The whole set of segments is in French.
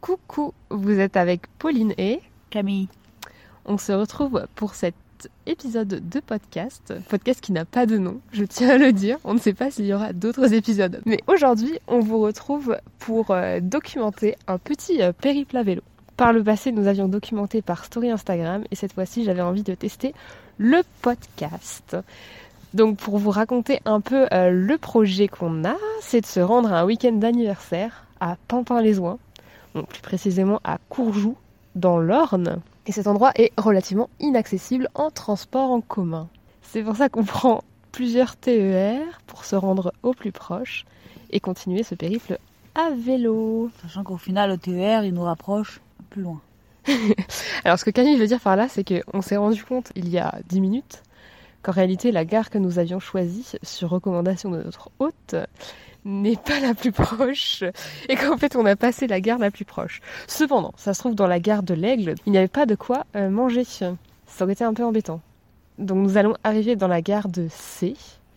Coucou, vous êtes avec Pauline et Camille. on se retrouve pour cet épisode de podcast, podcast qui n'a pas de nom, je tiens à le dire, on ne sait pas s'il y aura d'autres épisodes. Mais aujourd'hui, on vous retrouve pour euh, documenter un petit euh, périple à vélo. Par le passé, nous avions documenté par story Instagram et cette fois-ci, j'avais envie de tester le podcast. Donc pour vous raconter un peu euh, le projet qu'on a, c'est de se rendre à un week-end d'anniversaire à Pampin-les-Oins, plus précisément à Courjoux, dans l'Orne. Et cet endroit est relativement inaccessible en transport en commun. C'est pour ça qu'on prend plusieurs TER pour se rendre au plus proche et continuer ce périple à vélo. Sachant qu'au final, le TER, il nous rapproche plus loin. Alors ce que Camille veut dire par là, c'est qu'on s'est rendu compte il y a 10 minutes qu'en réalité la gare que nous avions choisie sur recommandation de notre hôte n'est pas la plus proche et qu'en fait on a passé la gare la plus proche. Cependant, ça se trouve dans la gare de l'Aigle, il n'y avait pas de quoi euh, manger. Ça aurait été un peu embêtant. Donc nous allons arriver dans la gare de C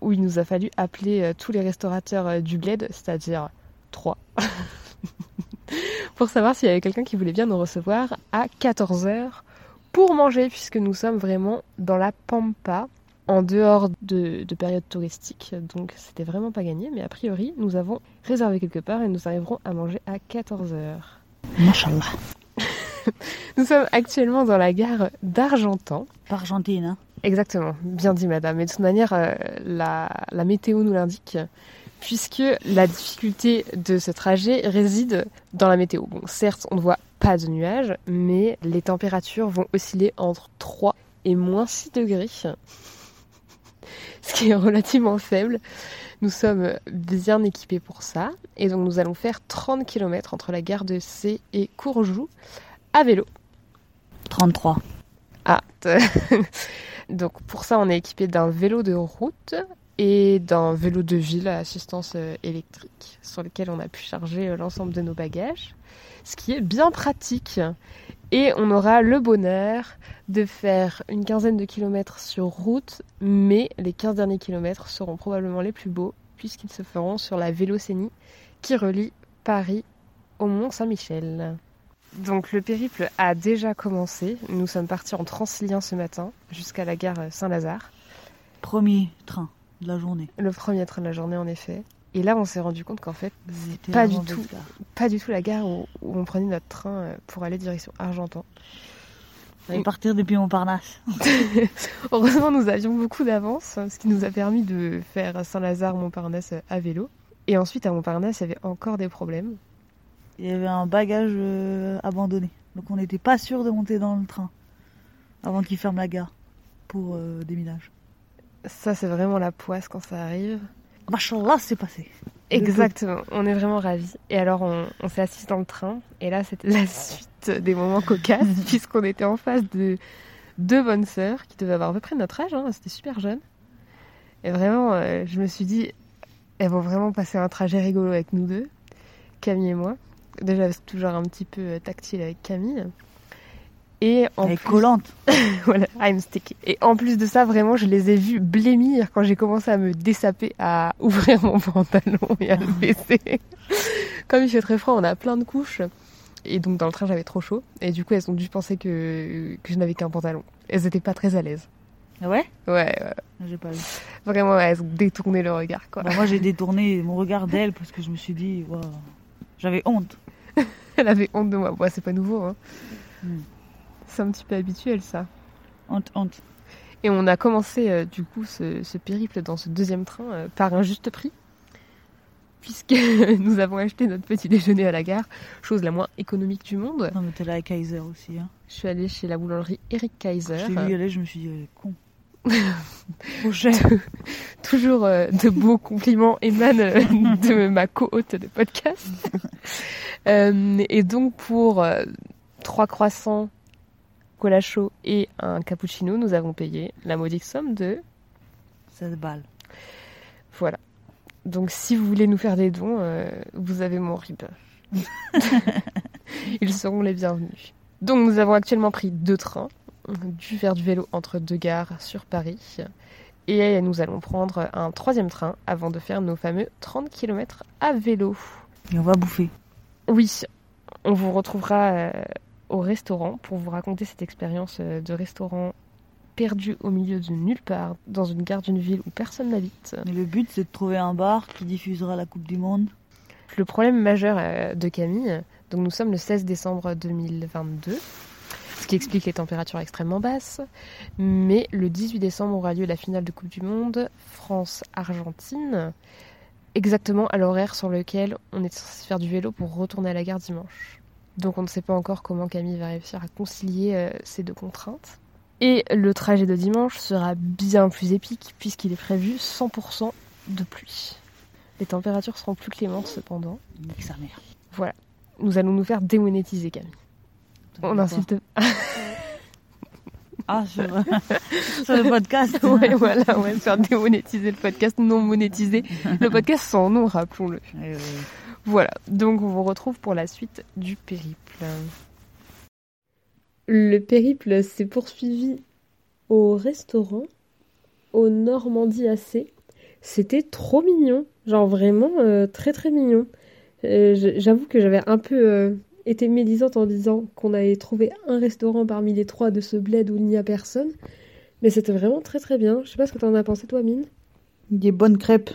où il nous a fallu appeler euh, tous les restaurateurs euh, du bled, c'est-à-dire trois, pour savoir s'il y avait quelqu'un qui voulait bien nous recevoir à 14h pour manger puisque nous sommes vraiment dans la pampa en dehors de, de période touristique, donc c'était vraiment pas gagné, mais a priori nous avons réservé quelque part et nous arriverons à manger à 14h. Mashallah. Nous sommes actuellement dans la gare d'Argentan. Pas Argentine, hein. Exactement, bien dit madame. Et de toute manière, euh, la, la météo nous l'indique, puisque la difficulté de ce trajet réside dans la météo. Bon, certes, on ne voit pas de nuages, mais les températures vont osciller entre 3 et moins 6 degrés, ce qui est relativement faible. Nous sommes bien équipés pour ça, et donc nous allons faire 30 km entre la gare de C et Courjoux à vélo. 33. Ah, donc pour ça, on est équipé d'un vélo de route et d'un vélo de ville à assistance euh, électrique sur lequel on a pu charger euh, l'ensemble de nos bagages, ce qui est bien pratique. Et on aura le bonheur de faire une quinzaine de kilomètres sur route, mais les 15 derniers kilomètres seront probablement les plus beaux puisqu'ils se feront sur la Vélocénie qui relie Paris au Mont-Saint-Michel. Donc le périple a déjà commencé. Nous sommes partis en Transilien ce matin jusqu'à la gare Saint-Lazare. Premier train de la journée. Le premier train de la journée en effet. Et là on s'est rendu compte qu'en fait pas du tout. pas du tout la gare où, où on prenait notre train euh, pour aller direction Argentan. Fallait partir depuis Montparnasse. Heureusement nous avions beaucoup d'avance, ce qui nous a permis de faire Saint-Lazare-Montparnasse à vélo. Et ensuite à Montparnasse il y avait encore des problèmes. Il y avait un bagage euh, abandonné. Donc on n'était pas sûr de monter dans le train avant qu'il ferme la gare pour euh, déminage. Ça c'est vraiment la poisse quand ça arrive. Mashallah, c'est passé. Exactement, on est vraiment ravis. Et alors, on, on s'est assis dans le train, et là, c'était la suite des moments cocasses, puisqu'on était en face de deux bonnes sœurs qui devaient avoir à peu près notre âge, hein, c'était super jeune. Et vraiment, euh, je me suis dit, elles vont vraiment passer un trajet rigolo avec nous deux, Camille et moi. Déjà, c'est toujours un petit peu euh, tactile avec Camille. Et en Elle est plus- collante. voilà, I'm sticky. Et en plus de ça, vraiment, je les ai vus blêmir quand j'ai commencé à me dessaper, à ouvrir mon pantalon et à le baisser. Comme il fait très froid, on a plein de couches. Et donc dans le train, j'avais trop chaud. Et du coup, elles ont dû penser que, que je n'avais qu'un pantalon. Elles étaient pas très à l'aise. Ah ouais? Ouais, ouais. J'ai pas vu. vraiment, elles ont détourné le regard, quoi. Bah, moi j'ai détourné mon regard d'elle parce que je me suis dit, Waouh. j'avais honte. Elle avait honte de moi. Bon, c'est pas nouveau, hein. Hmm. C'est un petit peu habituel, ça. Honte, honte. Et on a commencé euh, du coup ce, ce périple dans ce deuxième train euh, par un juste prix, puisque nous avons acheté notre petit déjeuner à la gare, chose la moins économique du monde. Non mais t'es là avec Kaiser aussi. Hein. Je suis allée chez la boulangerie Eric Kaiser, Je t'ai vu aller, je me suis dit, elle est con. Toujours euh, de beaux compliments émanent euh, de ma co-hôte de podcast. Euh, et donc pour euh, trois croissants, cola chaud et un cappuccino, nous avons payé la modique somme de 16 balles. Voilà. Donc si vous voulez nous faire des dons, euh, vous avez mon RIB. Ils seront les bienvenus. Donc nous avons actuellement pris deux trains, dû faire du vélo entre deux gares sur Paris. Et nous allons prendre un troisième train avant de faire nos fameux 30 km à vélo. Et on va bouffer. Oui, On vous retrouvera euh, au restaurant pour vous raconter cette expérience euh, de restaurant perdu au milieu de nulle part, dans une gare d'une ville où personne n'habite. Et le but, c'est de trouver un bar qui diffusera la Coupe du Monde. Le problème majeur euh, de Camille, donc nous sommes le 16 décembre 2022, ce qui explique les températures extrêmement basses, mais le 18 décembre aura lieu la finale de Coupe du Monde France-Argentine, exactement à l'horaire sur lequel on est censé faire du vélo pour retourner à la gare dimanche. Donc on ne sait pas encore comment Camille va réussir à concilier euh, ces deux contraintes. Et le trajet de dimanche sera bien plus épique puisqu'il est prévu 100% de pluie. Les températures seront plus clémentes cependant. Nique sa mère. Voilà. Nous allons nous faire démonétiser Camille. On insulte. Ah, sur, sur le podcast. ouais, voilà, on va faire démonétiser le podcast non monétisé. Le podcast sans nom, rappelons-le. Voilà, donc on vous retrouve pour la suite du périple. Le périple s'est poursuivi au restaurant au Normandie AC. C'était trop mignon, genre vraiment euh, très très mignon. Euh, J'avoue que j'avais un peu euh, été médisante en disant qu'on avait trouvé un restaurant parmi les trois de ce bled où il n'y a personne. Mais c'était vraiment très très bien. Je sais pas ce que t'en as pensé toi, Mine. Des bonnes crêpes.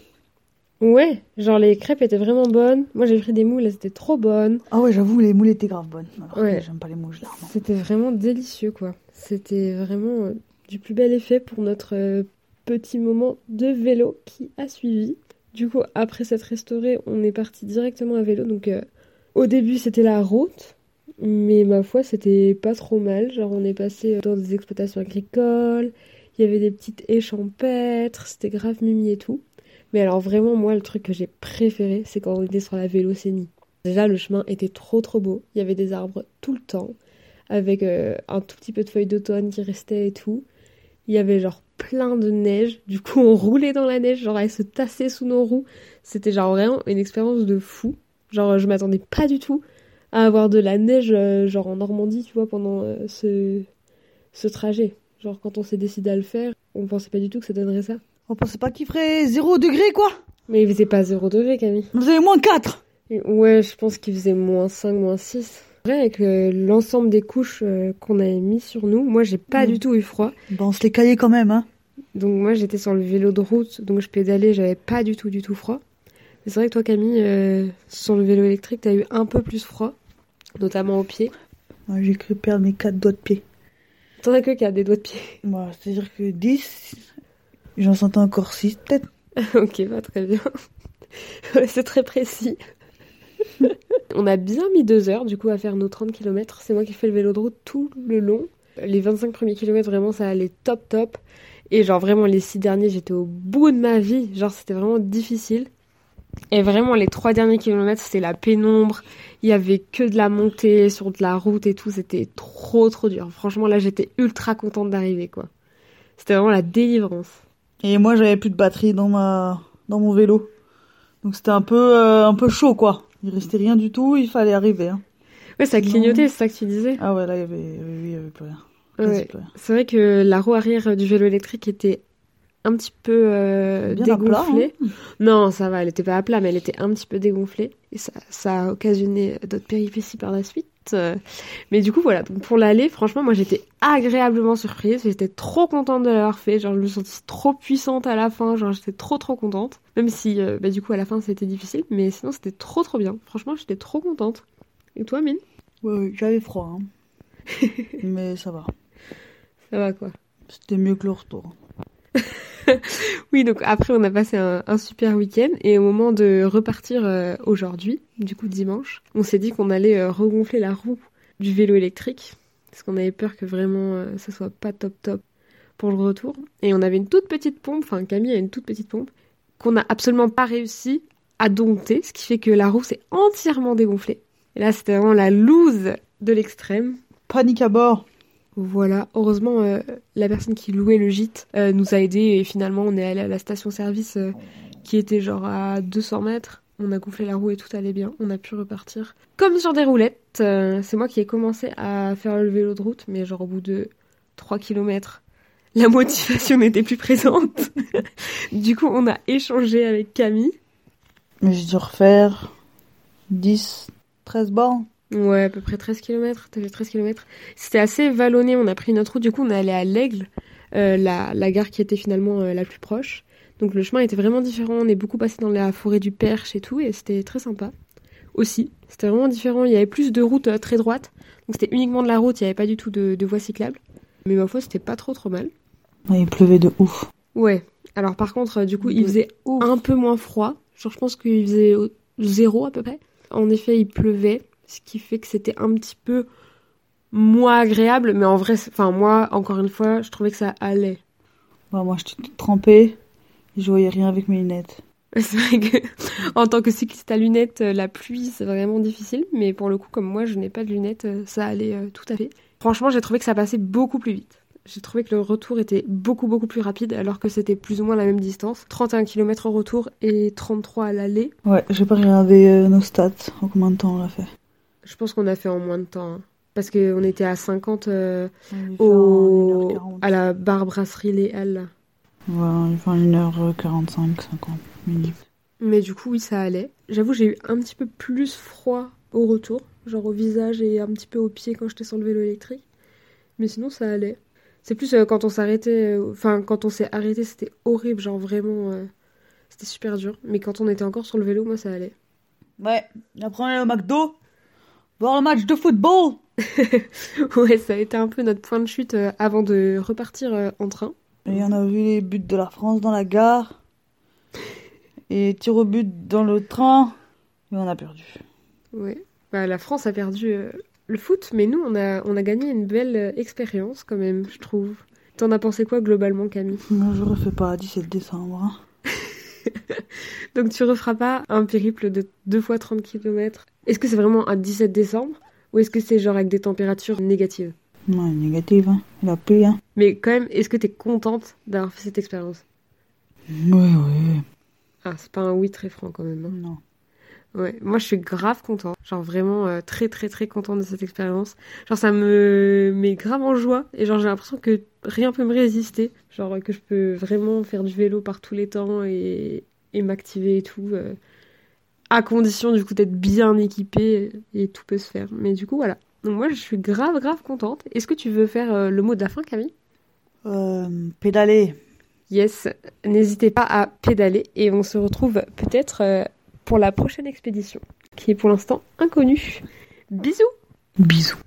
Ouais, genre les crêpes étaient vraiment bonnes. Moi j'ai pris des moules, elles étaient trop bonnes. Ah ouais, j'avoue, les moules étaient grave bonnes. Alors Ouais. j'aime pas les moules, généralement. C'était vraiment délicieux quoi. C'était vraiment euh, du plus bel effet pour notre euh, petit moment de vélo qui a suivi. Du coup, après cette restaurée, on est parti directement à vélo. Donc euh, au début c'était la route, mais ma foi c'était pas trop mal. Genre on est passé dans des exploitations agricoles, il y avait des petites haies champêtres, c'était grave mimi et tout. Mais alors vraiment moi le truc que j'ai préféré c'est quand on était sur la vélocénie. Déjà le chemin était trop trop beau, il y avait des arbres tout le temps avec euh, un tout petit peu de feuilles d'automne qui restaient et tout. Il y avait genre plein de neige, du coup on roulait dans la neige, genre elle se tassait sous nos roues. C'était genre vraiment une expérience de fou. Genre je m'attendais pas du tout à avoir de la neige euh, genre en Normandie, tu vois, pendant euh, ce, ce trajet. Genre quand on s'est décidé à le faire, on pensait pas du tout que ça donnerait ça. On pensait pas qu'il ferait 0 degré, quoi. Mais il faisait pas 0 degré Camille. Vous avez moins 4. Et Ouais, je pense qu'il faisait moins 5, moins 6. Vrai, avec euh, l'ensemble des couches euh, qu'on avait mis sur nous, moi j'ai pas Mm. du tout eu froid. Bah, on se les caillait quand même, hein. Donc moi j'étais sur le vélo de route, donc je pédalais, j'avais pas du tout du tout froid. Mais c'est vrai que toi Camille, euh, sur le vélo électrique, t'as eu un peu plus froid, notamment aux pieds. Moi, j'ai cru perdre mes 4 doigts de pied. T'en as que qui a des doigts de pied. Bah, c'est-à-dire que 10, j'en sentais encore 6, peut-être. ok, bah très bien. C'est très précis. On a bien mis deux heures du coup à faire nos 30 km. C'est moi qui fais le vélo de route tout le long. Les 25 premiers kilomètres, vraiment, ça allait top top. Et genre vraiment les six derniers, j'étais au bout de ma vie. Genre c'était vraiment difficile. Et vraiment les trois derniers kilomètres, c'était la pénombre. Il y avait que de la montée sur de la route et tout. C'était trop trop dur. Franchement là, j'étais ultra contente d'arriver quoi. C'était vraiment la délivrance. Et moi, j'avais plus de batterie dans ma, dans mon vélo. Donc c'était un peu, euh, un peu chaud, quoi. Il restait rien du tout, il fallait arriver. hein. Ouais, ça clignotait, c'est ça que tu disais. Ah ouais, là, il y avait, oui, il y avait plus rien. Quasi Ouais. plus rien. C'est vrai que la roue arrière du vélo électrique était un petit peu euh, plat, dégonflée. Non, ça va, elle était pas à plat, mais elle était un petit peu dégonflée. Et ça, ça a occasionné d'autres péripéties par la suite. Euh, Mais du coup, voilà. Donc pour l'aller, franchement, moi j'étais agréablement surprise. J'étais trop contente de l'avoir fait. Genre, je me sentis trop puissante à la fin. Genre, j'étais trop trop contente. Même si, euh, bah, du coup, à la fin, c'était difficile. Mais sinon, c'était trop trop bien. Franchement, j'étais trop contente. Et toi, Mine? Ouais, j'avais froid, hein. Mais ça va. Ça va quoi? C'était mieux que le retour. Oui, donc après, on a passé un, super week-end et au moment de repartir euh, aujourd'hui, du coup dimanche, on s'est dit qu'on allait euh, regonfler la roue du vélo électrique parce qu'on avait peur que vraiment euh, ça soit pas top top pour le retour. Et on avait une toute petite pompe, enfin Camille a une toute petite pompe qu'on n'a absolument pas réussi à dompter, ce qui fait que la roue s'est entièrement dégonflée. Et là, c'était vraiment la loose de l'extrême. Panique à bord. Voilà, heureusement, euh, la personne qui louait le gîte euh, nous a aidés et finalement on est allé à la station-service euh, qui était genre à 200 mètres. On a gonflé la roue et tout allait bien. On a pu repartir comme sur des roulettes. C'est moi qui ai commencé à faire le vélo de route, mais genre au bout de 3 km, la motivation n'était plus présente. du coup, on a échangé avec Camille. Mais j'ai dû refaire 10, 13 bornes. Ouais, à peu près 13 km. T'as fait 13 km. C'était assez vallonné. On a pris une autre route. Du coup, on est allé à l'Aigle, euh, la, la gare qui était finalement euh, la plus proche. Donc le chemin était vraiment différent. On est beaucoup passé dans la forêt du Perche et tout. Et c'était très sympa. Aussi, c'était vraiment différent. Il y avait plus de routes euh, très droites. Donc c'était uniquement de la route. Il n'y avait pas du tout de, de voie cyclable. Mais ma foi, c'était pas trop trop mal. Ouais, il pleuvait de ouf. Ouais. Alors par contre, du coup, il faisait ouf. un peu moins froid. Genre, je pense qu'il faisait zéro à peu près. En effet, il pleuvait, ce qui fait que c'était un petit peu moins agréable. Mais en vrai, enfin moi, encore une fois, je trouvais que ça allait. Ouais, moi, j'étais toute trempée. et Je voyais rien avec mes lunettes. C'est vrai que en tant que cycliste à lunettes, euh, la pluie, c'est vraiment difficile. Mais pour le coup, comme moi, je n'ai pas de lunettes, euh, ça allait euh, tout à fait. Franchement, j'ai trouvé que ça passait beaucoup plus vite. J'ai trouvé que le retour était beaucoup beaucoup plus rapide alors que c'était plus ou moins la même distance. 31 km au retour et 33 à l'aller. Ouais, j'ai pas regardé nos stats. En combien de temps on l'a fait Je pense qu'on a fait en moins de temps. hein. Parce qu'on était à 50 euh, au... 1h40. à la bar brasserie Les Halles. Ouais, on l'a fait en 1h45, 50 minutes. Mais du coup, oui, ça allait. J'avoue, j'ai eu un petit peu plus froid au retour, genre au visage et un petit peu aux pieds quand j'étais sur le vélo électrique. Mais sinon, ça allait. C'est plus euh, quand on s'arrêtait, euh, enfin, quand on s'est arrêté, c'était horrible, genre vraiment, euh, c'était super dur. Mais quand on était encore sur le vélo, moi, ça allait. Ouais, après on est au McDo. Voir le match de football. ouais, ça a été un peu notre point de chute euh, avant de repartir euh, en train. Et on a vu les buts de la France dans la gare. Et tir au but dans le train. Et on a perdu. Ouais. Bah, la France a perdu euh, le foot, mais nous, on a, on a gagné une belle expérience quand même, je trouve. T'en as pensé quoi globalement, Camille? Moi, je refais pas 17 décembre. hein. Donc tu referas pas un périple de 2 fois 30 km Est-ce que c'est vraiment un 17 décembre ou est-ce que c'est genre avec des températures négatives? Non, négative. Hein. Il a plu. Hein. Mais quand même, est-ce que t'es contente d'avoir fait cette expérience? Ouais, ouais. Ah, c'est pas un oui très franc quand même. hein. Non. Ouais, moi je suis grave contente. Genre vraiment euh, très très très contente de cette expérience. Genre ça me met grave en joie et genre j'ai l'impression que rien peut me résister. Genre que je peux vraiment faire du vélo par tous les temps et, et m'activer et tout. euh, à condition du coup d'être bien équipée et tout peut se faire. Mais du coup voilà. Donc moi je suis grave grave contente. Est-ce que tu veux faire euh, le mot de la fin Camille? Euh, pédaler. Yes, n'hésitez pas à pédaler et on se retrouve peut-être euh, pour la prochaine expédition qui est pour l'instant inconnue. Bisous Bisous.